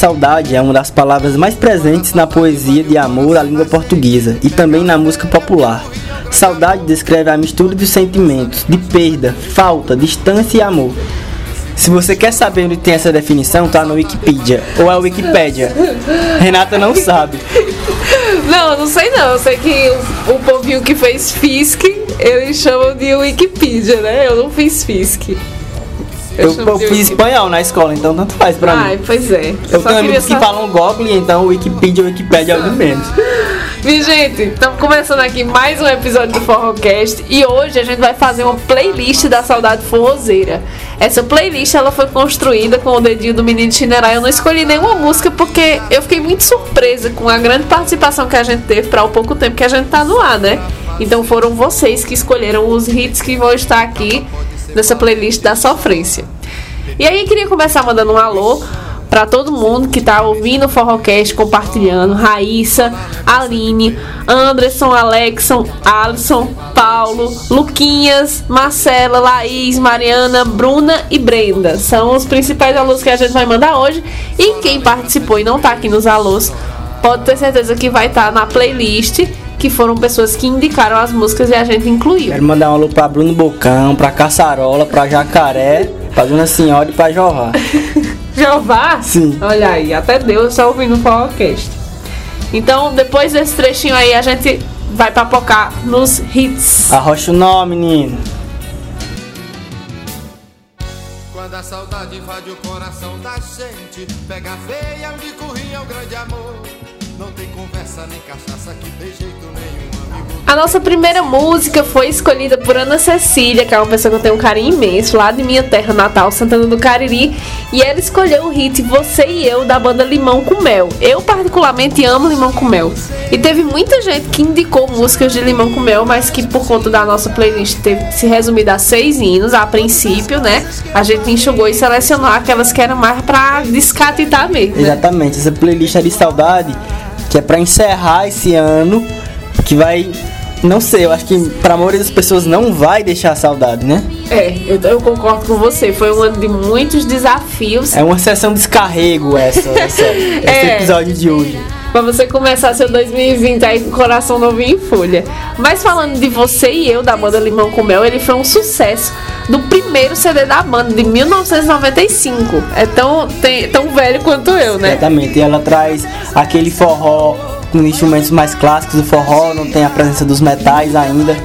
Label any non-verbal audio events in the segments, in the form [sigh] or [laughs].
saudade é uma das palavras mais presentes na poesia de amor da língua portuguesa e também na música popular. Saudade descreve a mistura dos sentimentos de perda, falta, distância e amor. Se você quer saber onde tem essa definição, tá no Wikipedia ou é o Wikipédia. Renata não sabe. Não, não sei não. Eu sei que o, o povinho que fez FISC, eles chamam de Wikipedia, né? Eu não fiz FISC. Eu, eu fiz espanhol na escola, então tanto faz pra Ai, mim. pois é. Eu Só tenho amigos que saber- falam Google, então Wikipedia, o Wikipédia é o de menos. [laughs] Minha gente, estamos começando aqui mais um episódio do Forrocast e hoje a gente vai fazer uma playlist da Saudade Forrozeira. Essa playlist ela foi construída com o dedinho do menino Chinerai. Eu não escolhi nenhuma música porque eu fiquei muito surpresa com a grande participação que a gente teve para o pouco tempo que a gente tá no ar, né? Então foram vocês que escolheram os hits que vão estar aqui nessa playlist da sofrência. E aí queria começar mandando um alô para todo mundo que tá ouvindo o Forrocast, compartilhando. Raíssa, Aline, Anderson, Alexson, Alisson, Paulo, Luquinhas, Marcela, Laís, Mariana, Bruna e Brenda. São os principais alôs que a gente vai mandar hoje. E quem participou e não tá aqui nos alôs, pode ter certeza que vai estar na playlist. Que foram pessoas que indicaram as músicas e a gente incluiu. Quero mandar um alô pra Bruno Bocão, pra Caçarola, pra Jacaré, pra Dona Senhora e pra Jorrá. Jeová? [laughs] Sim. Olha aí, até Deus está ouvindo o Forrocast. Então, depois desse trechinho aí, a gente vai papocar nos hits. Arrocha o nome, menino. Quando a saudade invade o coração da gente Pega feia onde corria o grande amor Não tem conversa nem cachaça que dê jeito nenhum amigo A nossa primeira música foi escolhida por Ana Cecília, que é uma pessoa que eu tenho um carinho imenso, lá de minha terra natal, Santana do Cariri. E ela escolheu o hit Você e Eu, da banda Limão com Mel. Eu, particularmente, amo Limão com Mel. E teve muita gente que indicou músicas de Limão com Mel, mas que por conta da nossa playlist teve se resumido a seis hinos, a princípio, né? A gente enxugou e selecionou aquelas que eram mais pra descatitar mesmo. Né? Exatamente, essa playlist é de saudade, que é pra encerrar esse ano, que vai. Não sei, eu acho que pra maioria das pessoas não vai deixar saudade, né? É, eu, eu concordo com você. Foi um ano de muitos desafios. É uma sessão descarrego essa, essa- [laughs] esse É. episódio de hoje. Pra você começar seu 2020 aí com o coração novinho em folha. Mas falando de Você e Eu, da banda Limão com Mel, ele foi um sucesso do primeiro CD da banda, de 1995. É tão, tem- tão velho quanto eu, né? Exatamente, e ela traz aquele forró com instrumentos mais clássicos do forró, não tem a presença dos metais ainda.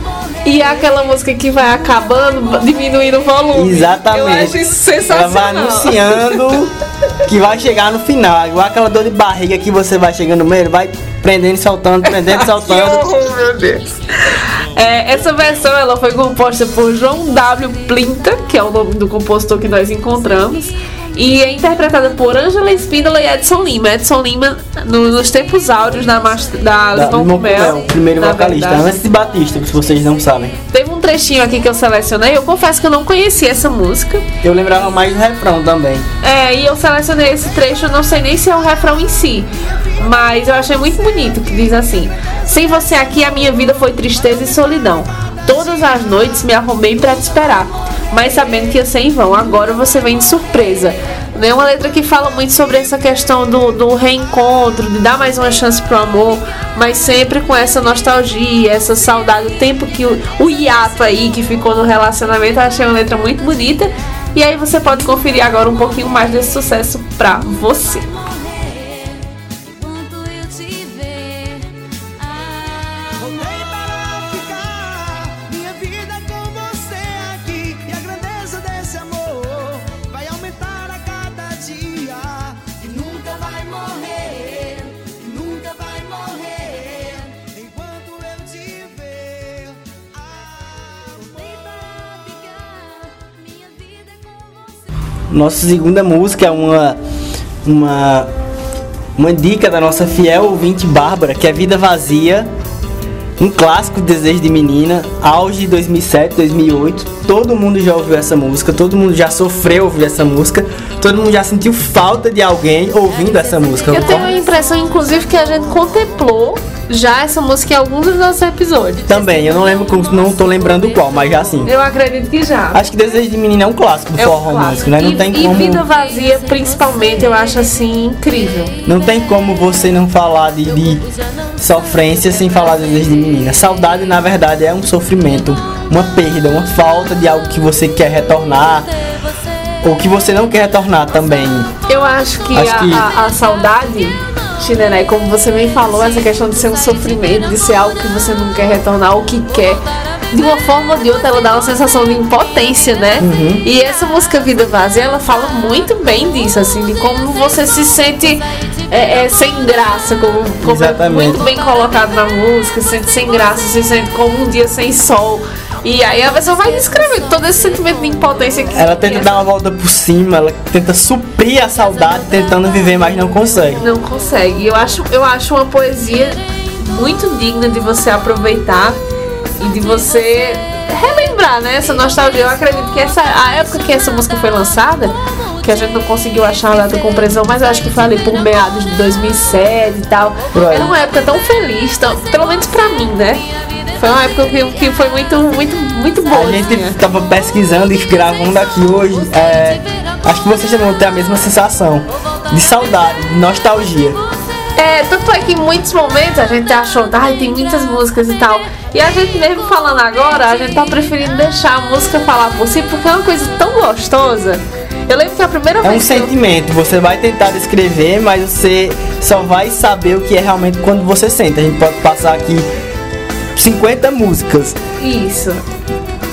E é aquela música que vai acabando, diminuindo o volume. Exatamente. Eu acho isso Ela sensacional. vai anunciando [laughs] que vai chegar no final. Igual aquela dor de barriga que você vai chegando no meio, vai prendendo e soltando, prendendo e Que soltando. horror, [laughs] meu Deus. É, essa versão ela foi composta por João W. Plinta, que é o nome do compositor que nós encontramos, e é interpretada por Angela Espíndola e Edson Lima. Edson Lima, no- nos tempos áureos da, da Da- Limão Mel, primeiro vocalista, verdade. antes de Batista, se vocês não sabem. Teve um trechinho aqui que eu selecionei, eu confesso que eu não conhecia essa música. Eu lembrava mais do refrão também. É, e eu selecionei esse trecho, eu não sei nem se é o refrão em si, mas eu achei muito bonito, que diz assim: Sem você aqui a minha vida foi tristeza e solidão. Todas as noites me arrumei pra te esperar, mas sabendo que ia ser em vão, agora você vem de surpresa. É uma letra que fala muito sobre essa questão do, do reencontro, de dar mais uma chance pro amor, mas sempre com essa nostalgia, essa saudade, o tempo que o, o hiato aí que ficou no relacionamento, eu achei uma letra muito bonita. E aí você pode conferir agora um pouquinho mais desse sucesso pra você. Nossa segunda música é uma, uma, uma dica da nossa fiel ouvinte Bárbara, que é Vida Vazia, Um clássico, Desejo de Menina, auge de 2007, 2008. Todo mundo já ouviu essa música, todo mundo já sofreu ouvir essa música, todo mundo já sentiu falta de alguém ouvindo essa música. Eu tenho a impressão, inclusive, que a gente contemplou já essa música em alguns dos nossos episódios. Também, eu não lembro, como- não tô lembrando qual, mas já sim. Eu acredito que já. Acho que Desejo de Menina é um clássico do É um forró romântico, né? Não e, tem e como. Vida Vazia, principalmente, eu acho assim incrível. Não tem como você não falar de, de sofrência sem falar de desejo de menina. Saudade, na verdade, é um sofrimento, uma perda, uma falta de algo que você quer retornar ou que você não quer retornar também. Eu acho que, Acho a, que- a- a saudade, Chinerai, como você bem falou, essa questão de ser um sofrimento, de ser algo que você não quer retornar ou que quer. De uma forma ou de outra, ela dá uma sensação de impotência, né? Uhum. E essa música Vida Vazia, ela fala muito bem disso, assim, de como você se sente é, é, sem graça, como, como é muito bem colocado na música, se sente sem graça, se sente como um dia sem sol. E aí a pessoa vai descrevendo todo esse sentimento de impotência que Ela tenta dar uma volta por cima, ela tenta suprir a saudade, tentando viver, mas não consegue. Não consegue. Eu acho, eu acho uma poesia muito digna de você aproveitar e de você relembrar, né? Essa nostalgia. Eu acredito que essa a época que essa música foi lançada, que a gente não conseguiu achar a data de compreensão, mas eu acho que foi ali por meados de 2007 e tal. Aí. Era uma época tão feliz, tão, pelo menos pra mim, né? Foi uma época que, que foi muito, muito, muito boa. A gente assim, tava pesquisando e gravando aqui hoje. é, acho que vocês vão ter a mesma sensação de saudade, de nostalgia. É, tanto é que em muitos momentos a gente achou, ai, tem muitas músicas e tal. E a gente mesmo falando agora, a gente tá preferindo deixar a música falar por si, porque é uma coisa tão gostosa. Eu lembro que a primeira É um vez que eu- sentimento, você vai tentar descrever, mas você só vai saber o que é realmente quando você sente. A gente pode passar aqui 50 músicas Isso.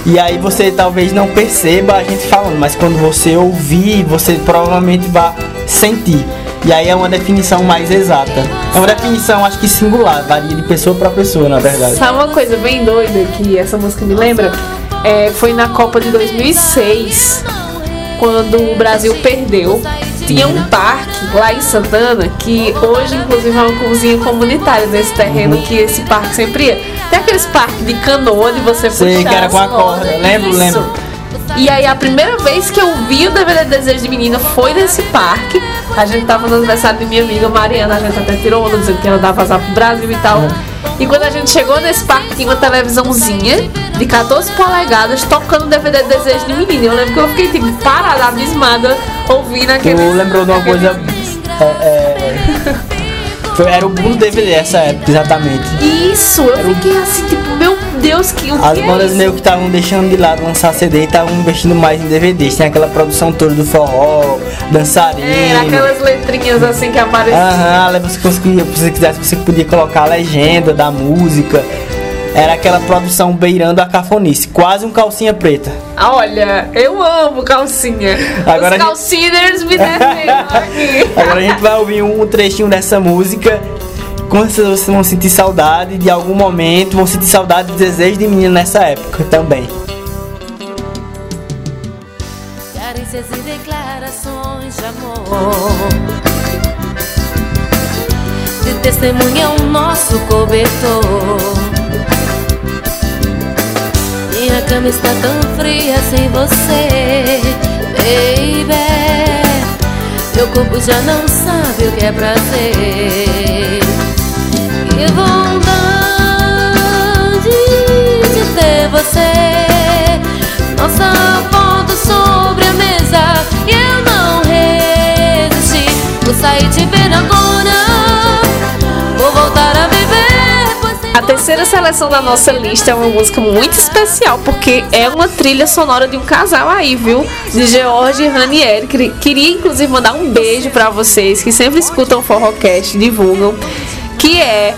e aí você talvez não perceba a gente falando, mas quando você ouvir, você provavelmente vai sentir. E aí é uma definição mais exata. É uma definição, acho que singular, varia de pessoa para pessoa, na verdade. Sabe uma coisa bem doida que essa música me lembra? É, foi na Copa de 2006, quando o Brasil perdeu. Tinha um parque lá em Santana que hoje, inclusive, é uma cozinha comunitária nesse terreno Uhum. que esse parque sempre ia. Tem aqueles parques de canoa de você Sei puxar que era com a corda, lembro, Isso. lembro. E aí a primeira vez que eu vi o DVD Desejo de Menina foi nesse parque. A gente tava no aniversário de minha amiga Mariana, a gente até tirou onda dizendo que ela dava vazar pro Brasil e tal. E quando a gente chegou nesse parque tinha uma televisãozinha de 14 polegadas tocando o DVD Desejo de Menina. Eu lembro que eu fiquei tipo parada, abismada, ouvindo Tu aquele. lembrou de uma coisa. é, é, [laughs] foi- era o boom do DVD essa época, exatamente. Isso, eu fiquei assim, tipo, Deus, que o As que é bandas isso? meio que estavam deixando de lado lançar CD e estavam investindo mais em DVDs. Tem aquela produção toda do forró, dançarino. Era aquelas letrinhas assim que apareciam. Aham, você conseguia, se você quisesse, você podia colocar a legenda da música. Era aquela produção beirando a cafonice, quase um calcinha preta. Olha, eu amo calcinha. Agora Os gente- calciners me defendem [laughs] aqui. Agora a gente vai ouvir um trechinho dessa música. Com certeza vocês vão sentir saudade de algum momento, vão sentir saudade de desejo de menina nessa época também. Carícias e declarações de amor. De testemunha o nosso cobertor. Minha cama está tão fria sem você Baby. Meu corpo já não sabe o que é prazer A terceira seleção da nossa lista é uma música muito especial, porque é uma trilha sonora de um casal aí, viu? De George e Ranieri. Queria- inclusive mandar um beijo pra vocês que sempre escutam o Forrocast, divulgam, que é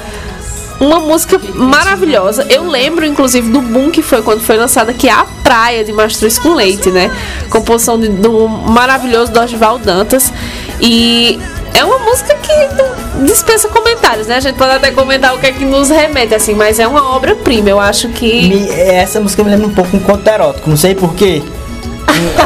uma música maravilhosa. Eu lembro, inclusive, do boom que foi quando foi lançada, que é A Praia de Mastruz com Leite, né? Composição de- do maravilhoso Dorival Dantas. E é uma música que dispensa comentários, né? A gente pode até comentar o que é que nos remete, assim, mas é uma obra-prima. Eu acho que. Essa música me lembra um pouco um conto erótico, não sei porquê.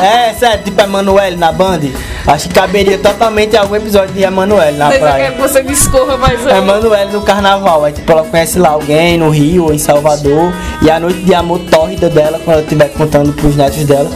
É, sério, tipo Emanuele na Band. Acho que caberia totalmente algum episódio de Emanuele na eu praia. quero que você discorra mais um. Emanuele no carnaval, aí tipo, ela conhece lá alguém no Rio ou em Salvador e a noite de amor tórrida dela, quando ela estiver contando pros netos dela.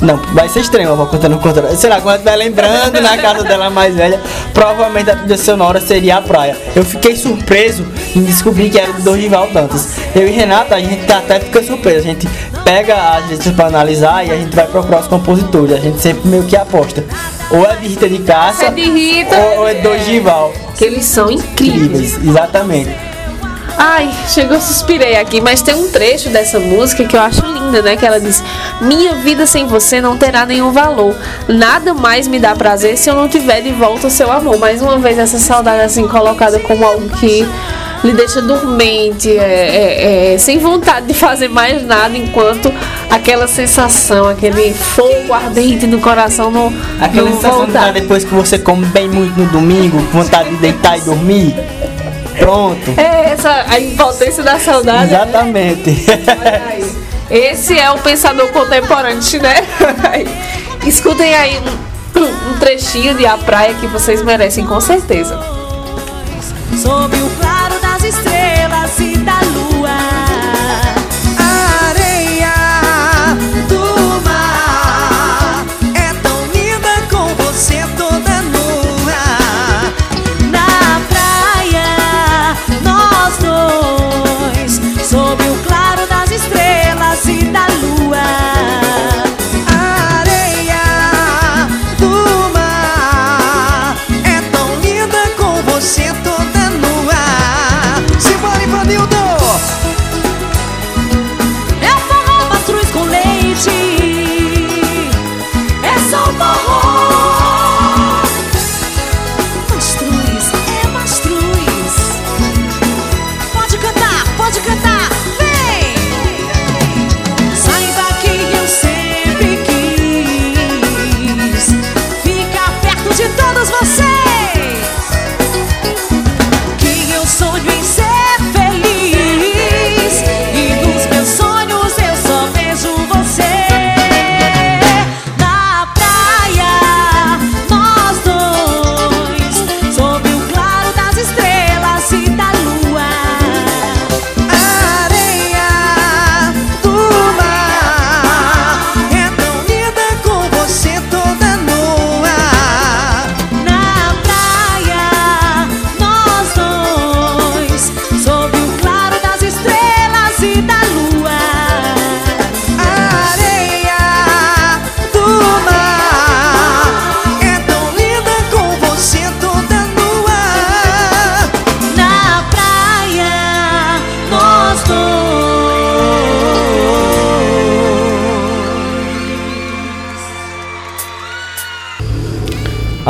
Não, vai ser extremo, eu vou contando. Sei lá, quando ela estiver lembrando na casa dela mais velha, provavelmente a trilha sonora seria a praia. Eu fiquei surpreso em descobrir que era do Dorival Dantas. Eu e Renata, a gente até fica surpreso. A gente pega as letras pra analisar e a gente vai procurar os compositores. A gente sempre meio que aposta. Ou é de Rita de Cássia, É de Rita, ou, ou é de Dorival. Que eles são incríveis. Incríveis, exatamente. Ai, chegou, suspirei aqui, mas tem um trecho dessa música que eu acho linda, né? Que ela diz: Minha vida sem você não terá nenhum valor. Nada mais me dá prazer se eu não tiver de volta o seu amor. Mais uma vez, essa saudade assim colocada como algo que lhe deixa dormente, é, é, é, sem vontade de fazer mais nada, enquanto aquela sensação, aquele fogo ardente no coração não, Aquela não sensação de voltar. depois que você come bem muito no domingo, vontade de deitar e dormir. Pronto. É essa a impotência da saudade. né? Exatamente. Olha aí. Esse é o pensador contemporâneo, né? [laughs] Escutem aí um, um trechinho de A Praia que vocês merecem com certeza. Sob o claro das estrelas e da lua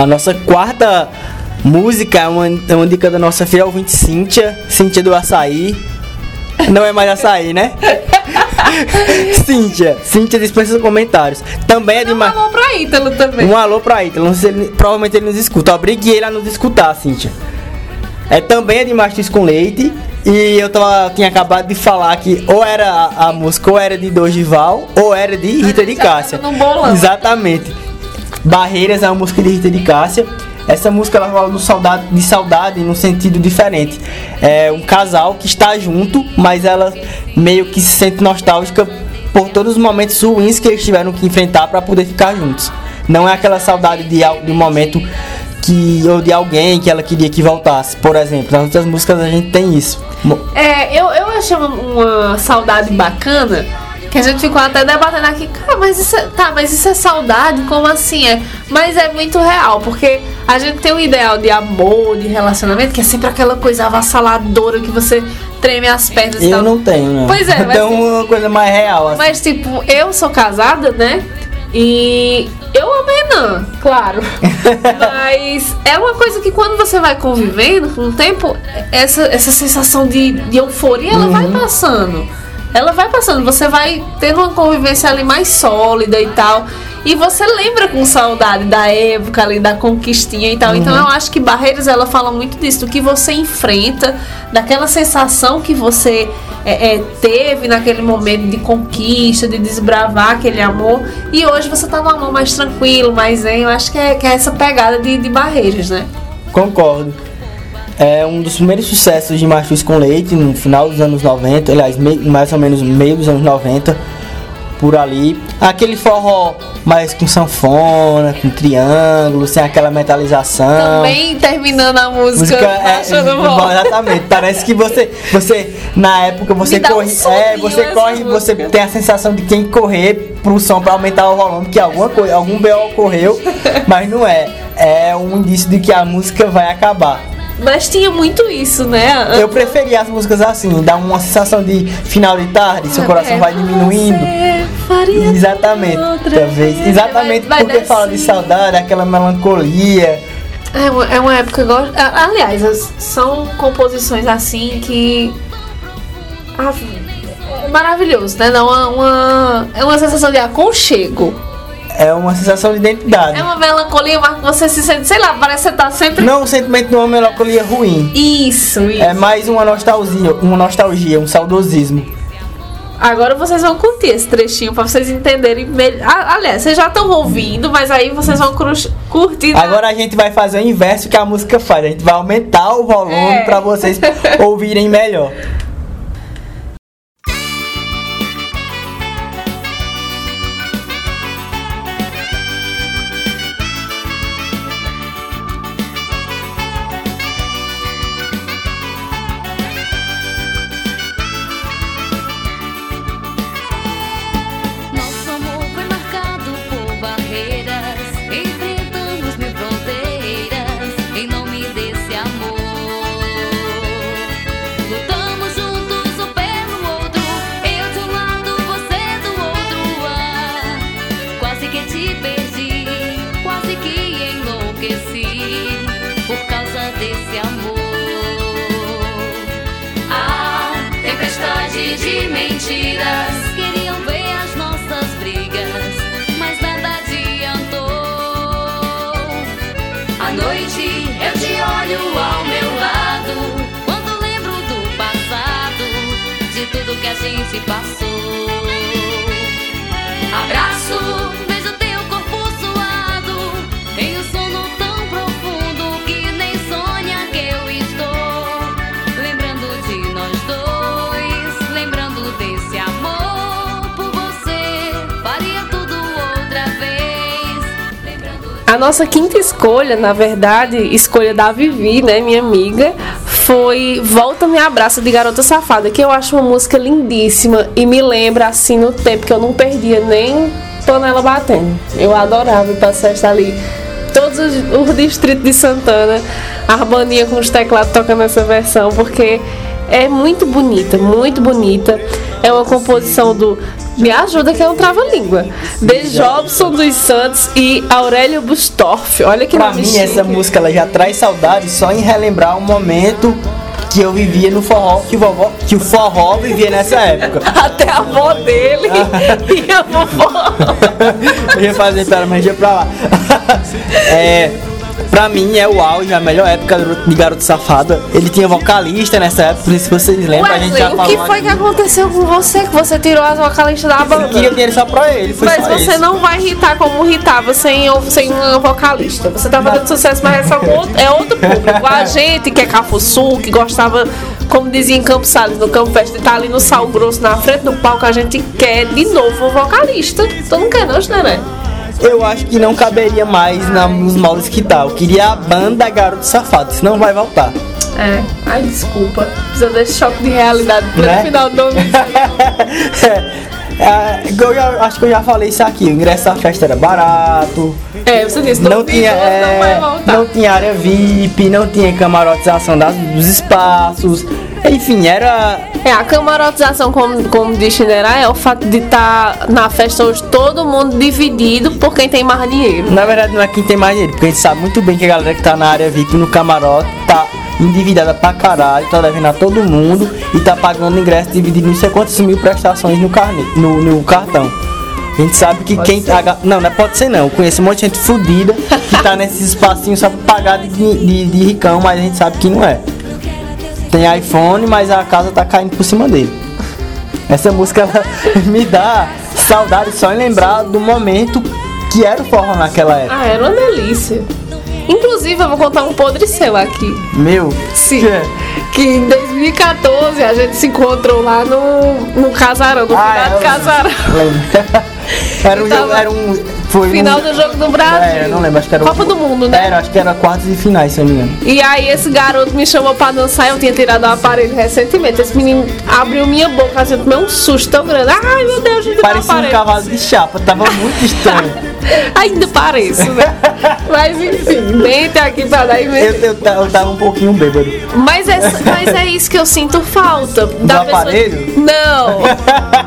A nossa quarta música é uma, é uma dica da nossa fiel ouvinte Cíntia, Cíntia do Açaí. Não é mais açaí, né? [laughs] Cíntia, Cíntia dispensa comentários. Também é de Um uma. alô pra Ítalo também. Um alô pra Ítalo, não sei se ele- provavelmente ele nos escuta. Obrigue ele a nos escutar, Cíntia. É também é de Mastruz com Leite. E eu tava, tinha acabado de falar que ou era a, a música ou era de Dorival ou era de Rita de Cássia. bolão. Exatamente. Barreiras é uma música de Rita de Cássia. Essa música ela fala saudade, de saudade num sentido diferente. É um casal que está junto, mas ela meio que se sente nostálgica por todos os momentos ruins que eles tiveram que enfrentar para poder ficar juntos. Não é aquela saudade de, de um momento que ou de alguém que ela queria que voltasse. Por exemplo, nas outras músicas a gente tem isso. É, eu, eu achei uma saudade bacana. Que a gente ficou até debatendo aqui, cara, mas isso é, tá, mas isso é saudade? Como assim é? Mas é muito real, porque a gente tem um ideal de amor, de relacionamento, que é sempre aquela coisa avassaladora que você treme as pernas e Eu tal. não tenho, não. Pois é, [laughs] mas- Então uma coisa mais real. Assim. Mas, tipo, eu sou casada, né? E eu amei não, claro. [laughs] Mas é uma coisa que quando você vai convivendo com o tempo, essa, essa sensação de, de euforia, ela vai passando. Ela vai passando, você vai tendo uma convivência ali mais sólida e tal. E você lembra com saudade da época ali, da conquistinha e tal. Uhum. Então eu acho que Barreiras, ela fala muito disso, do que você enfrenta, daquela sensação que você é, é, teve naquele momento de conquista, de desbravar aquele amor. E hoje você tá num amor mais tranquilo, mais zen. Eu acho que é, que é essa pegada de, de Barreiras, né? Concordo. É um dos primeiros sucessos de Machos com Leite no final dos anos 90, aliás, mais ou menos meio dos anos 90, por ali. Aquele forró mais com sanfona, com triângulo, sem aquela metalização. Também terminando a música, Música é, achando é, bom. exatamente. Parece que você, você na época você um corre, soninho é, você corre, você música. tem a sensação de quem correr pro som para aumentar o volume, que alguma coisa, algum BO ocorreu, [laughs] mas não é. É um indício de que a música vai acabar. Mas tinha muito isso, né? Eu preferia as músicas assim, dá uma sensação de final de tarde, seu coração É, vai diminuindo. você faria Exatamente, talvez. vez. Exatamente Vai- vai porque fala de saudade, aquela melancolia. É uma, é uma época. que eu gosto- Aliás, são composições assim que. ah, é maravilhoso, né? Dá uma, uma- é uma sensação de aconchego. É uma sensação de identidade. É uma melancolia, mas você se sente, sei lá, parece que você tá sempre. Não o sentimento de uma melancolia ruim. Isso, isso. É mais uma nostalgia, uma nostalgia, um saudosismo. Agora vocês vão curtir esse trechinho pra vocês entenderem melhor. Ah, Aliás, vocês já estão ouvindo, mas aí vocês vão curtir. na- Agora a gente vai fazer o inverso que a música faz. A gente vai aumentar o volume É. pra vocês [laughs] ouvirem melhor. Gente passou. Abraço, beijo teu corpo suado, um sono tão profundo que nem sonha que eu estou. Lembrando de nós dois, lembrando desse amor por você, faria tudo outra vez. Lembrando A nossa quinta escolha, na verdade, escolha da Vivi, né, minha amiga, foi Volta Me Abraça de Garota Safada, que eu acho uma música lindíssima e me lembra assim no tempo que eu não perdia nem panela batendo. Eu adorava ir pra festa ali. Todos os, os distritos de Santana, a harmonia com os teclados tocando essa versão, porque é muito bonita, muito bonita. É uma composição do. Me ajuda que é um trava-língua. De Jobson dos Santos e Aurélio Bustorff. Olha que Pra nome mim, chique. essa música ela já traz saudade só em relembrar o momento que eu vivia no forró, que o, vovó, que o forró vivia nessa época. [laughs] Até a avó dele [laughs] e a vovó. [laughs] eu ia fazer pera, mas ia pra lá. é, pra mim é o auge, a melhor época de Garoto Safada. Ele tinha vocalista nessa época, se vocês lembram, a gente Wesley, já o falou. que foi que aconteceu com você? Que você tirou as vocalistas da banda? queria dinheiro só pra ele, foi Mas você isso. não vai irritar como irritava sem, sem uma vocalista. Você tá fazendo sucesso, mas é, outro, é outro público. A gente que é Cafuçu, que gostava, como dizia em Campos Salles, no Campo Fest, de estar ali no sal grosso, na frente do palco, a gente quer de novo um vocalista. Tu não quer não, né? Eu acho que não caberia mais na- nos moldes que tá. Eu queria a banda Garoto Safado, senão vai voltar. É. Ai, desculpa. Precisa desse choque de realidade pro Né? final do [laughs] ano. É, eu já- acho que eu já falei isso aqui. O ingresso da festa era barato. É, você disse, Não tinha, não é, voltar. não tinha área VIP, não tinha camarotização das- dos espaços. Enfim, era. É, a camarotização, como, como diz Chinerá, é o fato de estar na festa hoje todo mundo dividido por quem tem mais dinheiro. Na verdade, não é quem tem mais dinheiro, porque a gente sabe muito bem que a galera que tá na área VIP no camarote tá endividada pra caralho, tá devendo a todo mundo e tá pagando ingresso dividido em não sei quantas mil prestações no, carne, no, no cartão. A gente sabe que quem. a ga- não, não é- pode ser não. Eu conheço um monte de gente fodida que tá [laughs] nesses espacinhos só pra pagar de, de, de ricão, mas a gente sabe que não é. Tem iPhone, mas a casa tá caindo por cima dele. Essa música [laughs] me dá saudade só em lembrar do momento que era o forró naquela época. Ah, era uma delícia. Inclusive, eu vou contar um podre seu aqui. Meu. Sim. que é? Que em 2014 a gente se encontrou lá no, no casarão, no Ah, final do é, casarão. lembro. [laughs] era um tava- era um. Foi Final um, do jogo do Brasil. É, eu não lembro, acho que era o- Copa do Mundo, né? Era, acho que era quartos de finais, se eu não me engano. E aí esse garoto me chamou pra dançar, eu tinha tirado o aparelho recentemente. Esse menino abriu minha boca, assim, eu tomei um susto tão grande. Ai meu Deus, gente, Parecia um cavalo de chapa, tava muito estranho. [laughs] Ainda pareço, né? [laughs] Mas enfim, tem aqui pra dar eu, invenção. eu, ta- eu tava um pouquinho bêbado. Mas é, mas é isso que eu sinto falta. Da pessoa- aparelho? Não.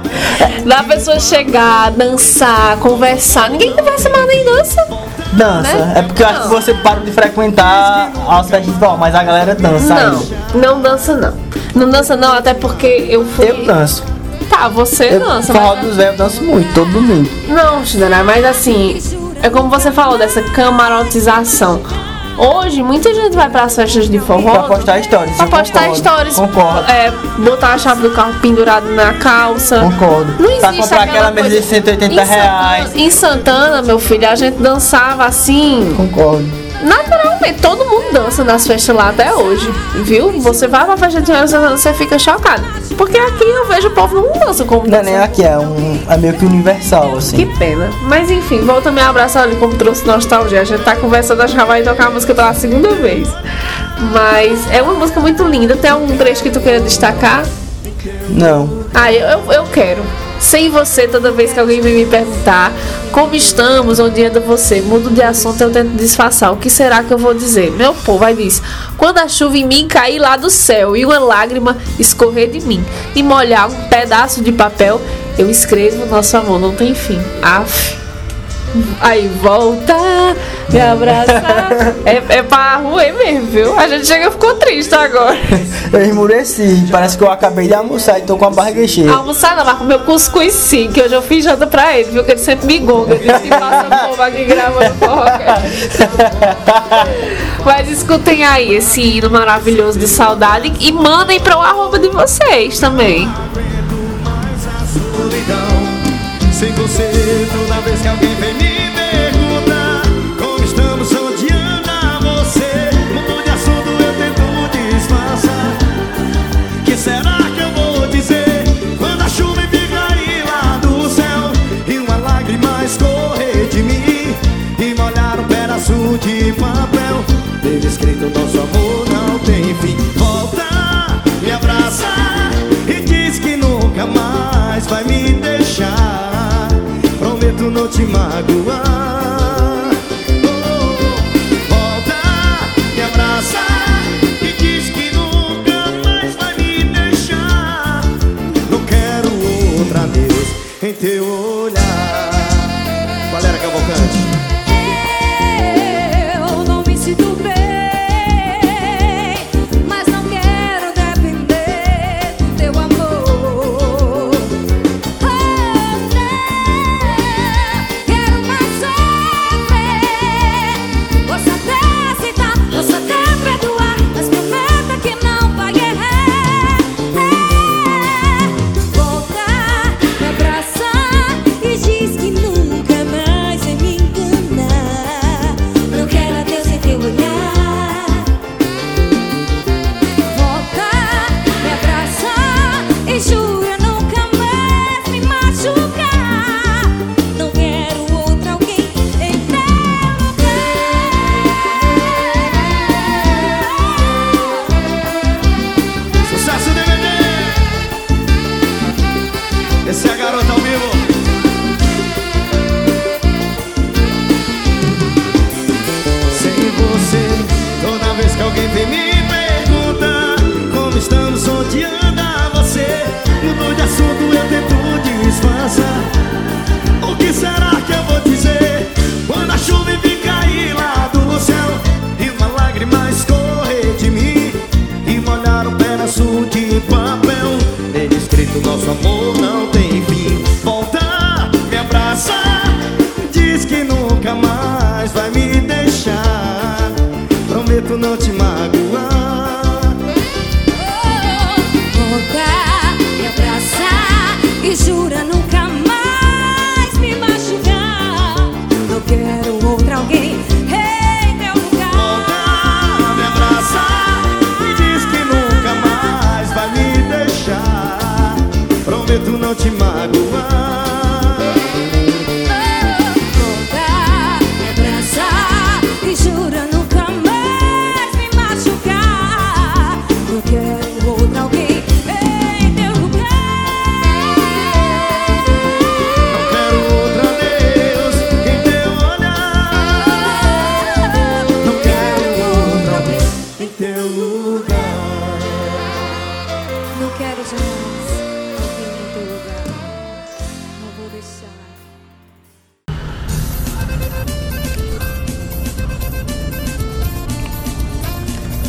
[laughs] da pessoa chegar, dançar, conversar. Ninguém conversa mais nem dança. Dança. Né? É porque eu acho que você parou de frequentar as festas de forró, mas a galera dança Não, ainda. não dança não. Não dança não, até porque eu fui. Eu danço. Tá, você Eu, dança. forró mas- dos velhos eu danço muito, todo domingo. Não, Chinara, mas assim, é como você falou dessa camarotização. Hoje, muita gente vai para as festas de forró. Pra postar stories. Pra postar concordo, stories. Concordo. É, botar a chave do carro pendurado na calça. Concordo. Não existe Pra comprar aquela mesa de coisa- 180 Em Santana- reais. Em Santana, meu filho, a gente dançava assim. Concordo. Naturalmente, todo mundo dança nas festas lá até hoje, viu? Você vai pra festa de Santana, você fica chocado. Porque aqui eu vejo o povo não dança como Não é dança. nem aqui, é, um, é meio que universal, Que assim. pena. Mas enfim, volta a me abraçar ali como trouxe nostalgia. A gente tá conversando, acho que vai tocar a música pela segunda vez. Mas é uma música muito linda. Tem algum trecho que tu queira destacar? Não. Ah, eu, eu, eu quero. Sem você, toda vez que alguém vem me perguntar como estamos, onde anda você, mudo de assunto, eu tento disfarçar. O que será que eu vou dizer? Meu povo, aí diz: Quando a chuva em mim cair lá do céu e uma lágrima escorrer de mim e molhar um pedaço de papel, eu escrevo nosso amor não tem fim. Aff. Aí volta, me abraça. é, é pra rua mesmo, viu? A gente chega e ficou triste agora. Eu emureci, parece que eu acabei de almoçar e tô com a barriga cheia. Almoçar não, mas comer cuscuz sim, que hoje eu fiz janta pra ele, viu? Que ele sempre me gonga. Ele que passa povo aqui gravando forrocast. Mas escutem aí esse hino maravilhoso de saudade e mandem para o arroba de vocês também. Sem você, toda vez que alguém vem me te magoar.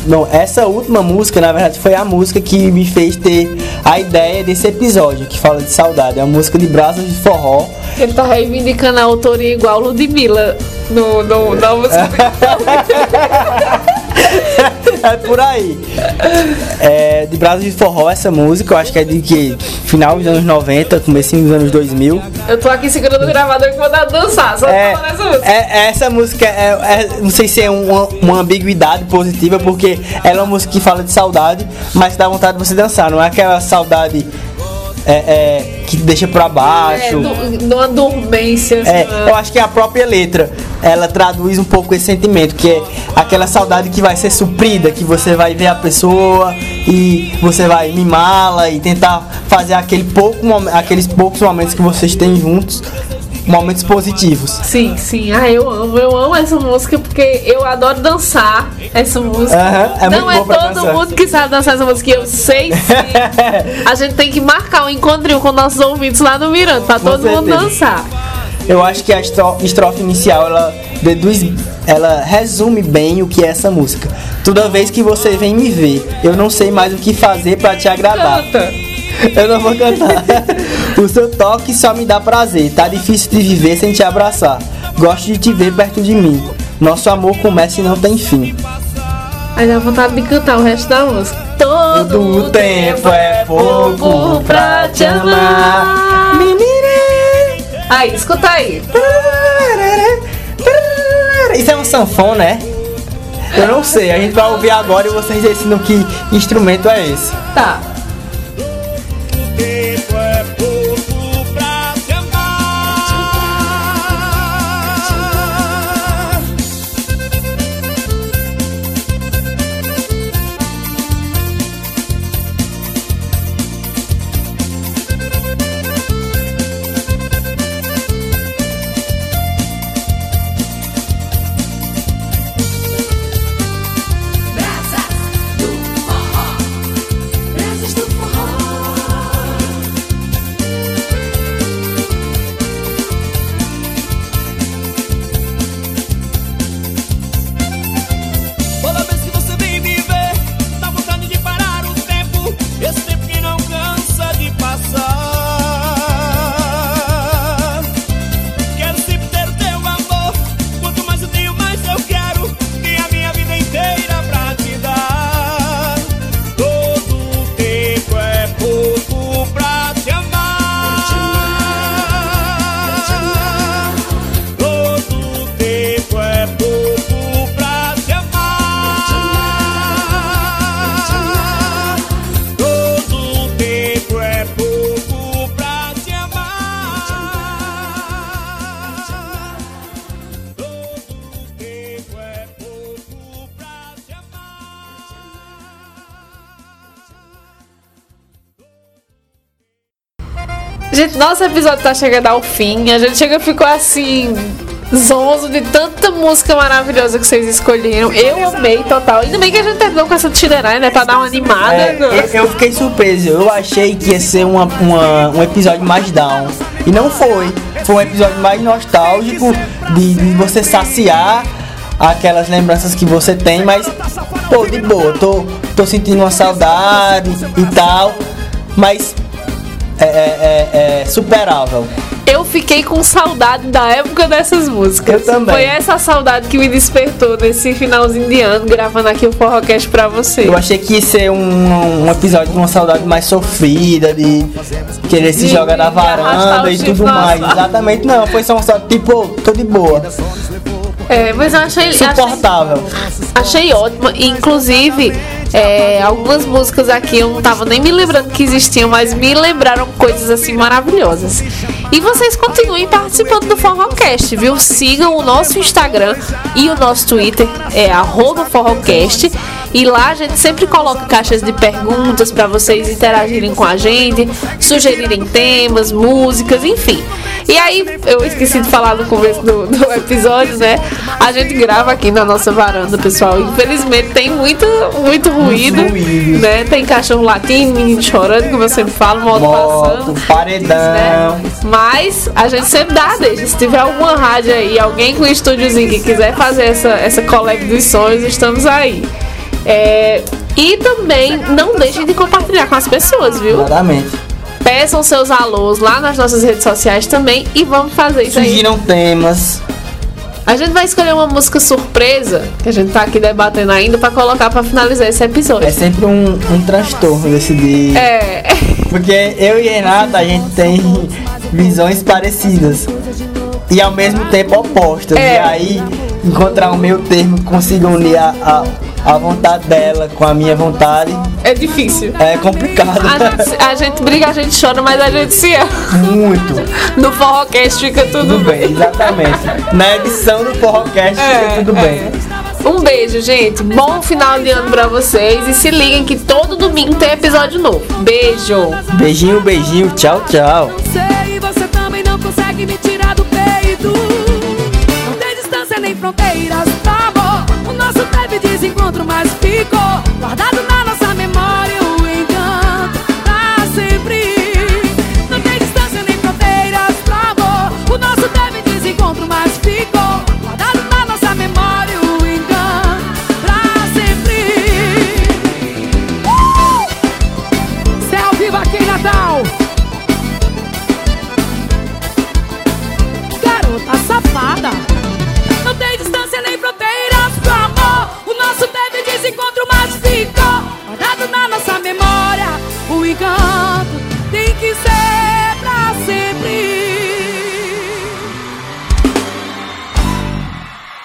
Não, essa última música, na verdade, foi a música que me fez ter a ideia desse episódio que fala de saudade. É uma música de Brasas de Forró. Ele tá reivindicando a autoria igual Ludmilla no, no, na música. [laughs] é por aí. É, de Brasas de Forró, essa música, eu acho que é de que? Final dos anos 90, comecinho dos anos 2000. Eu tô aqui segurando o gravador que vou dar dançar, só É, essa música. é- essa música é, é- não sei se é uma, uma ambiguidade positiva, porque ela é uma música que fala de saudade, mas dá vontade de você dançar, não é aquela saudade é, é, que deixa pra É, baixo. do, numa dormência. É, assim, eu acho que a própria letra ela traduz um pouco esse sentimento, que é aquela saudade que vai ser suprida, que você vai ver a pessoa e você vai mimá-la e tentar fazer aquele pouco, aqueles poucos momentos que vocês têm juntos, momentos positivos. Sim, sim. Ah, eu amo, eu amo essa música porque eu adoro dançar essa música. Aham, é Não é todo dançar. mundo que sabe dançar essa música, eu sei [laughs] sim. A gente tem que marcar um encontrinho com nossos ouvintes lá no Miranda pra todo mundo certeza. dançar. Eu acho que a estro- estrofe inicial ela deduz, ela resume bem o que é essa música. Toda vez que você vem me ver, eu não sei mais o que fazer pra te agradar. Canta. Eu não vou cantar. o seu toque só me dá prazer. Tá difícil de viver sem te abraçar. Gosto de te ver perto de mim. Nosso amor começa e não tem fim. Aí dá vontade de cantar o resto da música. Todo, Todo o tempo é pouco pra te amar. Menina. Aí, escuta aí. Isso é um sanfona, né? Eu não sei, a gente vai ouvir agora e vocês decidem que instrumento é esse. Tá. Nosso episódio tá chegando ao fim. A gente chega ficou assim. Zonzo de tanta música maravilhosa que vocês escolheram. Eu amei total. Ainda bem que a gente terminou com essa tinerai, né? Pra dar uma animada. É, eu, eu fiquei surpreso, eu achei que ia ser uma, uma- um episódio mais down. E não foi. Foi um episódio mais nostálgico de, de você saciar aquelas lembranças que você tem, mas pô, de boa, tô, tô sentindo uma saudade e tal. Mas é, é- é- é superável. Eu fiquei com saudade da época dessas músicas. Eu também. Foi essa saudade que me despertou nesse finalzinho de ano, gravando aqui o Forrocast pra você. Eu achei que ia ser um, um episódio de uma saudade mais sofrida, de querer se De- jogar na varanda e tudo mais. Exatamente, não. Foi só uma saudade, tipo, tô de boa. É, mas eu achei, achei, Suportável. achei ótima. E, Inclusive, é, algumas músicas aqui eu não tava nem me lembrando que existiam, mas me lembraram coisas assim maravilhosas. E vocês continuem participando do Forrocast, viu? Sigam o nosso Instagram e o nosso Twitter, é Forrocast. E lá a gente sempre coloca caixas de perguntas para vocês interagirem com a gente, sugerirem temas, músicas, enfim. E aí, eu esqueci de falar no começo do, do episódio, né? A gente grava aqui na nossa varanda, pessoal. Infelizmente tem muito, muito ruído, ruídos. né? Tem cachorro latindo, menino chorando, como eu sempre falo, moto, Moto, passando. paredão. Né? Mas a gente sempre dá, deixa. Se tiver alguma rádio aí, alguém com um estúdiozinho que quiser fazer essa, essa collab dos sonhos, estamos aí. É, e também não deixem de compartilhar com as pessoas, viu? Exatamente. Peçam seus alôs lá nas nossas redes sociais também e vamos fazer isso aí. Surgiram temas. A gente vai escolher uma música surpresa, que a gente tá aqui debatendo ainda, pra colocar pra finalizar esse episódio. É sempre um, um transtorno decidir. É, Porque eu e Renata, a gente tem visões parecidas. E ao mesmo tempo opostas. É. E aí, encontrar um meio termo que consiga unir a, a, a vontade dela com a minha vontade é difícil. é complicado. A gente, a gente briga, a gente chora, mas a gente se ama. Muito. No Forrocast fica tudo, Tudo bem. bem, exatamente. Na edição do Forrocast É, fica tudo é. bem. Um beijo, gente. Bom final de ano pra vocês. E se liguem que todo domingo tem episódio novo. Beijo. Beijinho, beijinho, tchau, tchau. Consegue me tirar do peito. Não tem distância nem fronteiras, tá bom? O nosso teve desencontro, mas ficou guardado